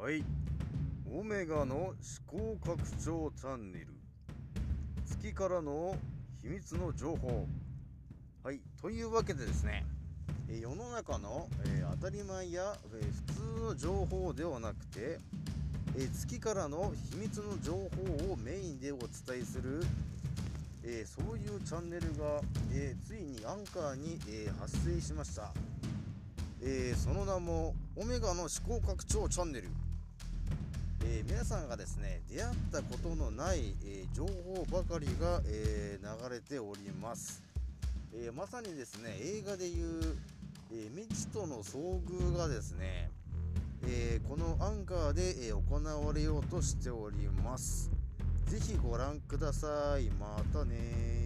はい。オメガの思考拡張チャンネル。月からの秘密の情報。はい。というわけでですねえ世の中の、えー当たり前や、えー普通の情報ではなくて、えー月からの秘密の情報をメインでお伝えする、えそういうチャンネルが、えついにアンカーに、え発生しました、えその名もオメガの思考拡張チャンネル。えー皆さんがですね出会ったことのない、えー情報ばかりが、えー流れております、えーまさにですね映画でいう、えー未知との遭遇がですね、えーこのアンカーで、えー行われようとしております。ぜひご覧ください。またねー。